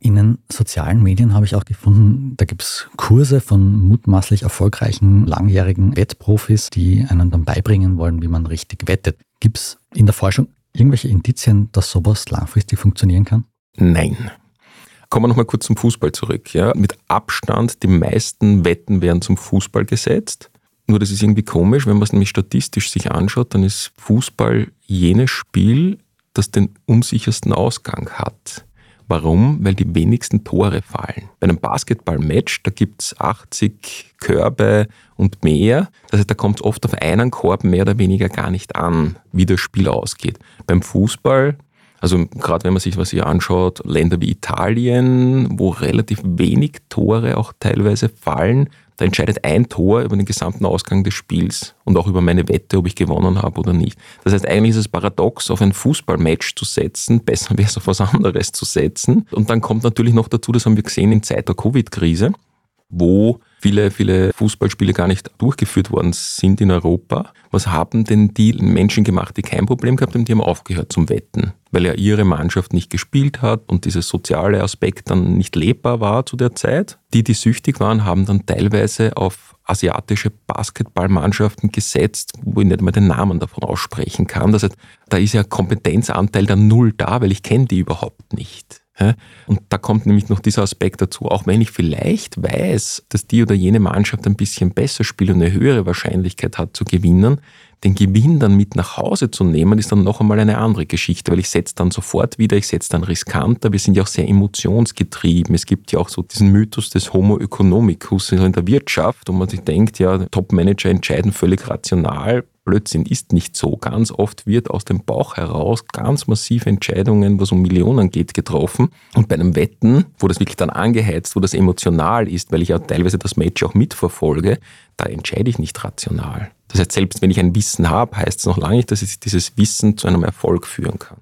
In den sozialen Medien habe ich auch gefunden, da gibt es Kurse von mutmaßlich erfolgreichen langjährigen Wettprofis, die einen dann beibringen wollen, wie man richtig wettet. Gibt es in der Forschung irgendwelche Indizien, dass sowas langfristig funktionieren kann? Nein. Kommen wir nochmal kurz zum Fußball zurück. Ja. Mit Abstand die meisten Wetten werden zum Fußball gesetzt. Nur das ist irgendwie komisch, wenn man es nämlich statistisch sich anschaut, dann ist Fußball jenes Spiel, das den unsichersten Ausgang hat. Warum? Weil die wenigsten Tore fallen. Bei einem Basketballmatch, da gibt es 80 Körbe und mehr. Das heißt, da kommt es oft auf einen Korb mehr oder weniger gar nicht an, wie das Spiel ausgeht. Beim Fußball, also gerade wenn man sich was hier anschaut, Länder wie Italien, wo relativ wenig Tore auch teilweise fallen, da entscheidet ein Tor über den gesamten Ausgang des Spiels und auch über meine Wette, ob ich gewonnen habe oder nicht. Das heißt, eigentlich ist es paradox, auf ein Fußballmatch zu setzen. Besser wäre es auf was anderes zu setzen. Und dann kommt natürlich noch dazu, das haben wir gesehen in Zeit der Covid-Krise, wo viele, viele Fußballspiele gar nicht durchgeführt worden sind in Europa. Was haben denn die Menschen gemacht, die kein Problem gehabt haben? Die haben aufgehört zum Wetten, weil ja ihre Mannschaft nicht gespielt hat und dieser soziale Aspekt dann nicht lebbar war zu der Zeit. Die, die süchtig waren, haben dann teilweise auf asiatische Basketballmannschaften gesetzt, wo ich nicht mal den Namen davon aussprechen kann. Das heißt, da ist ja Kompetenzanteil der Null da, weil ich kenne die überhaupt nicht. Und da kommt nämlich noch dieser Aspekt dazu, auch wenn ich vielleicht weiß, dass die oder jene Mannschaft ein bisschen besser spielt und eine höhere Wahrscheinlichkeit hat zu gewinnen, den Gewinn dann mit nach Hause zu nehmen, ist dann noch einmal eine andere Geschichte, weil ich setze dann sofort wieder, ich setze dann riskanter. Wir sind ja auch sehr emotionsgetrieben. Es gibt ja auch so diesen Mythos des Homo economicus in der Wirtschaft, wo man sich denkt, ja, Top-Manager entscheiden völlig rational. Blödsinn ist nicht so. Ganz oft wird aus dem Bauch heraus ganz massive Entscheidungen, was um Millionen geht, getroffen. Und bei einem Wetten, wo das wirklich dann angeheizt, wo das emotional ist, weil ich ja teilweise das Match auch mitverfolge, da entscheide ich nicht rational. Das heißt, selbst wenn ich ein Wissen habe, heißt es noch lange nicht, dass ich dieses Wissen zu einem Erfolg führen kann.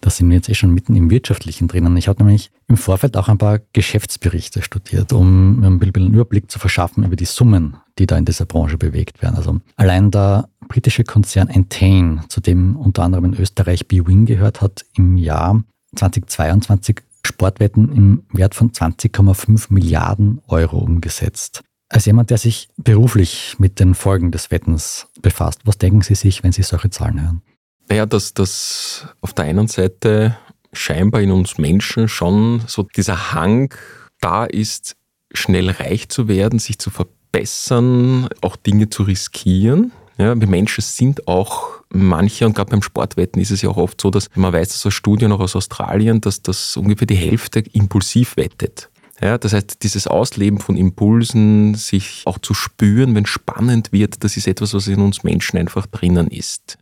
Da sind wir jetzt eh schon mitten im Wirtschaftlichen drinnen. Ich habe nämlich im Vorfeld auch ein paar Geschäftsberichte studiert, um mir ein bisschen einen Überblick zu verschaffen über die Summen, die da in dieser Branche bewegt werden. Also allein der britische Konzern Entain, zu dem unter anderem in Österreich BWin gehört hat, im Jahr 2022 Sportwetten im Wert von 20,5 Milliarden Euro umgesetzt. Als jemand, der sich beruflich mit den Folgen des Wettens befasst, was denken Sie sich, wenn Sie solche Zahlen hören? Naja, dass das auf der einen Seite scheinbar in uns Menschen schon so dieser Hang da ist, schnell reich zu werden, sich zu verbessern, auch Dinge zu riskieren. Ja, wir Menschen sind auch manche, und gerade beim Sportwetten ist es ja auch oft so, dass man weiß das aus Studien auch aus Australien, dass das ungefähr die Hälfte impulsiv wettet. Ja, das heißt, dieses Ausleben von Impulsen, sich auch zu spüren, wenn spannend wird, das ist etwas, was in uns Menschen einfach drinnen ist.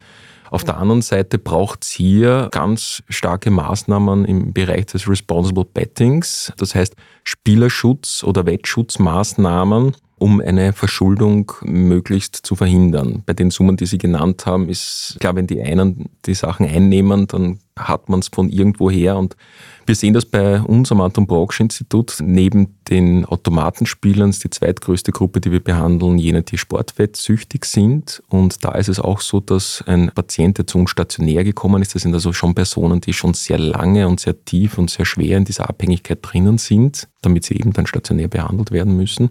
Auf der anderen Seite braucht es hier ganz starke Maßnahmen im Bereich des Responsible Bettings, das heißt Spielerschutz oder Wettschutzmaßnahmen, um eine Verschuldung möglichst zu verhindern. Bei den Summen, die Sie genannt haben, ist klar, wenn die einen die Sachen einnehmen, dann hat man es von irgendwoher und wir sehen das bei uns am Anton Brocksch Institut. Neben den Automatenspielern ist die zweitgrößte Gruppe, die wir behandeln, jene, die sportwettsüchtig sind. Und da ist es auch so, dass ein Patient, der zu uns stationär gekommen ist, das sind also schon Personen, die schon sehr lange und sehr tief und sehr schwer in dieser Abhängigkeit drinnen sind, damit sie eben dann stationär behandelt werden müssen.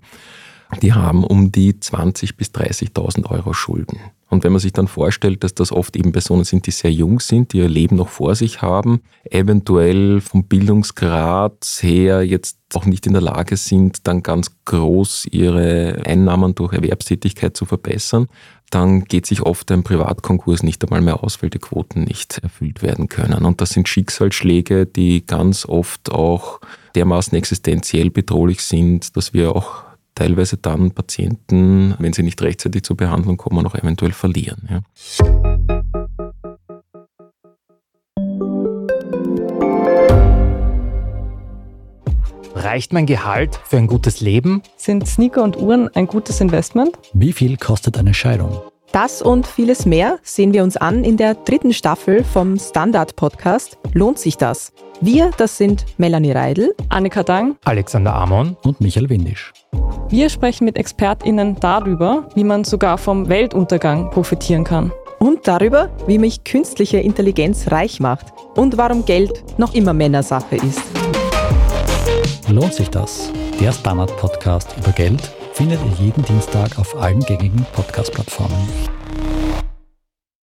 Die haben um die 20.000 bis 30.000 Euro Schulden. Und wenn man sich dann vorstellt, dass das oft eben Personen sind, die sehr jung sind, die ihr Leben noch vor sich haben, eventuell vom Bildungsgrad her jetzt auch nicht in der Lage sind, dann ganz groß ihre Einnahmen durch Erwerbstätigkeit zu verbessern, dann geht sich oft ein Privatkonkurs nicht einmal mehr aus, weil die Quoten nicht erfüllt werden können. Und das sind Schicksalsschläge, die ganz oft auch dermaßen existenziell bedrohlich sind, dass wir auch teilweise dann Patienten, wenn sie nicht rechtzeitig zur Behandlung kommen, auch eventuell verlieren. Ja. Reicht mein Gehalt für ein gutes Leben? Sind Sneaker und Uhren ein gutes Investment? Wie viel kostet eine Scheidung? Das und vieles mehr sehen wir uns an in der dritten Staffel vom Standard-Podcast Lohnt sich das? Wir, das sind Melanie Reidel, Annika Dang, Alexander Amon und Michael Windisch. Wir sprechen mit ExpertInnen darüber, wie man sogar vom Weltuntergang profitieren kann. und darüber, wie mich künstliche Intelligenz reich macht und warum Geld noch immer Männersache ist. Lohnt sich das? Der Standard-Podcast über Geld findet ihr jeden Dienstag auf allen gängigen Podcast-Plattformen.